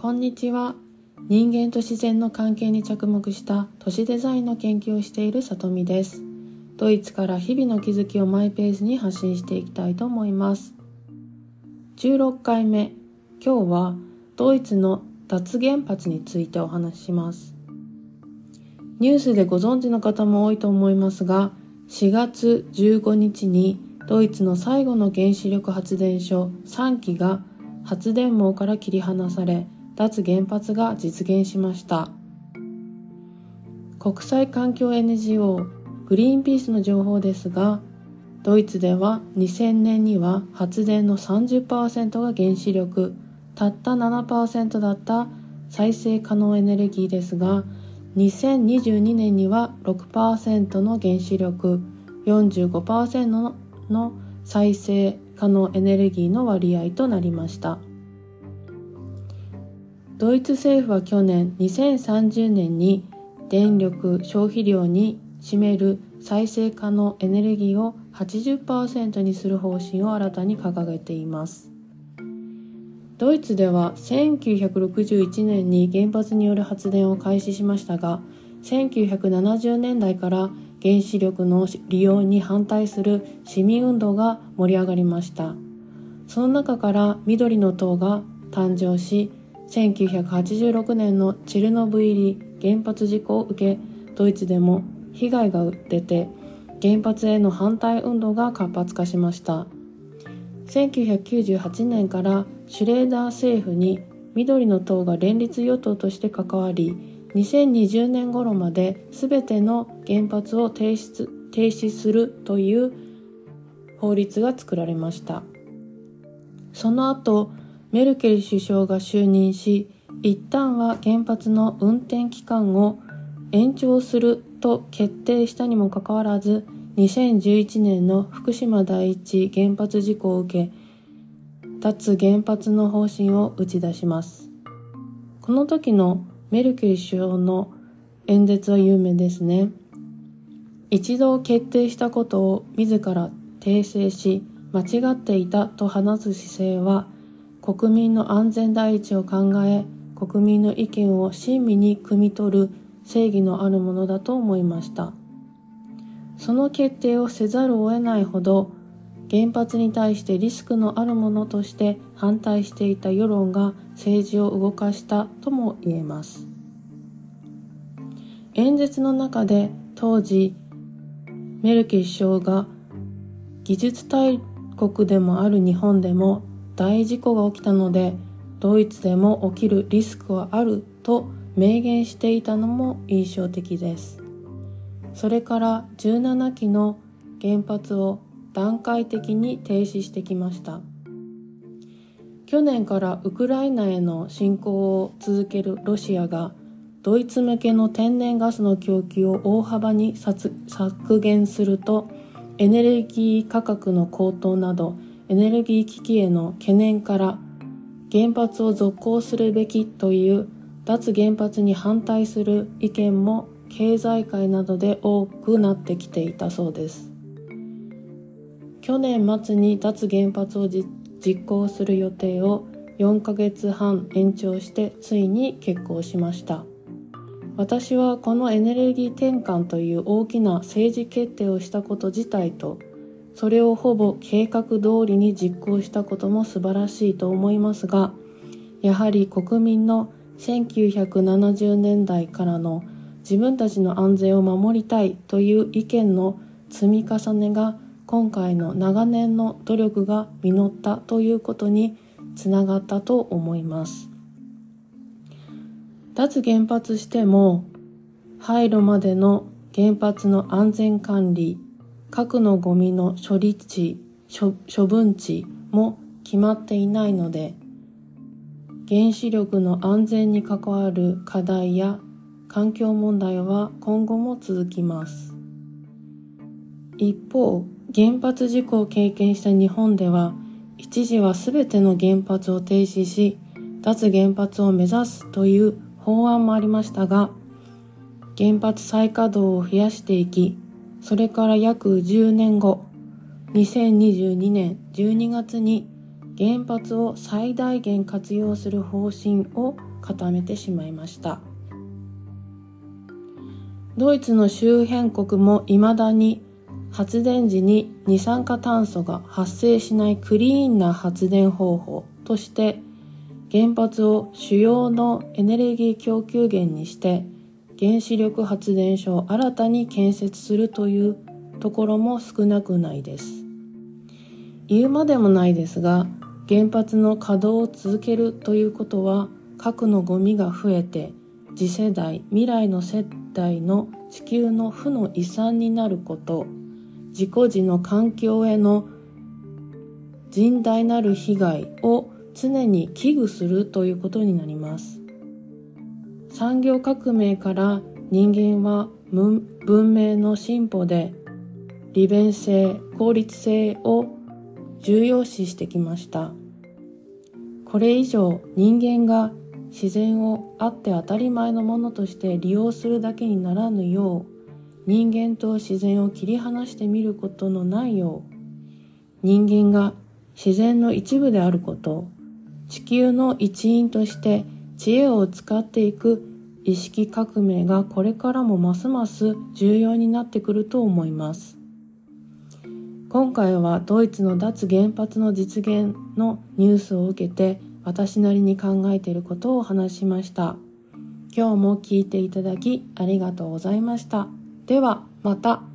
こんにちは。人間と自然の関係に着目した都市デザインの研究をしているさとみです。ドイツから日々の気づきをマイペースに発信していきたいと思います。16回目。今日はドイツの脱原発についてお話しします。ニュースでご存知の方も多いと思いますが、4月15日にドイツの最後の原子力発電所3基が発電網から切り離され脱原発が実現しました。国際環境 NGO グリーンピースの情報ですがドイツでは2000年には発電の30%が原子力たった7%だった再生可能エネルギーですが2022年には6%の原子力45%の再生可能エネルギーの割合となりました。ドイツ政府は去年2030年に電力消費量に占める再生可能エネルギーを80%にする方針を新たに掲げています。ドイツでは1961年に原発による発電を開始しましたが1970年代から原子力の利用に反対する市民運動が盛り上がりました。その中から緑の党が誕生し1986年のチェルノブイリ原発事故を受けドイツでも被害が出て原発への反対運動が活発化しました。1998年からシュレーダー政府に緑の党が連立与党として関わり2020年頃まで全ての原発を停止停止するという法律が作られました。その後メルケル首相が就任し一旦は原発の運転期間を延長すると決定したにもかかわらず2011年の福島第一原発事故を受け脱原発の方針を打ち出しますこの時のメルケル首相の演説は有名ですね。一度決定したことを自ら訂正し、間違っていたと話す姿勢は、国民の安全第一を考え、国民の意見を親身に汲み取る正義のあるものだと思いました。その決定をせざるを得ないほど、原発に対してリスクのあるものとして反対していた世論が政治を動かしたとも言えます演説の中で当時メルケ首相が技術大国でもある日本でも大事故が起きたのでドイツでも起きるリスクはあると明言していたのも印象的です。それから17基の原発を段階的に停止してきました。去年からウクライナへの侵攻を続けるロシアがドイツ向けの天然ガスの供給を大幅に削減するとエネルギー価格の高騰などエネルギー危機への懸念から原発を続行するべきという脱原発に反対する意見も経済界などで多くなってきていたそうです。去年末に脱原発を実行する予定を4ヶ月半延長してついに決行しました。私はこのエネルギー転換という大きな政治決定をしたこと自体とそれをほぼ計画通りに実行したことも素晴らしいと思いますがやはり国民の1970年代からの自分たちの安全を守りたいという意見の積み重ねが今回の長年の努力が実ったということにつながったと思います。脱原発しても廃炉までの原発の安全管理核のゴミの処理地処分地も決まっていないので原子力の安全に関わる課題や環境問題は今後も続きます。一方原発事故を経験した日本では一時は全ての原発を停止し脱原発を目指すという法案もありましたが原発再稼働を増やしていきそれから約10年後2022年12月に原発を最大限活用する方針を固めてしまいました。ドイツの周辺国も未だに発電時に二酸化炭素が発生しないクリーンな発電方法として原発を主要のエネルギー供給源にして原子力発電所を新たに建設するというところも少なくないです。言うまでもないですが原発の稼働を続けるということは核のゴミが増えて次世代未来の世代の地球の負の遺産になること自己時の環境への甚大なる被害を常に危惧するということになります。産業革命から人間は文明の進歩で利便性効率性を重要視してきました。これ以上人間が自然をあって当たり前のものとして利用するだけにならぬよう人間と自然を切り離してみることのないよう人間が自然の一部であること地球の一員として知恵を使っていく意識革命がこれからもますます重要になってくると思います。今回はドイツの脱原発の実現のニュースを受けて私なりに考えていることを話しました。今日も聞いていただきありがとうございました。ではまた。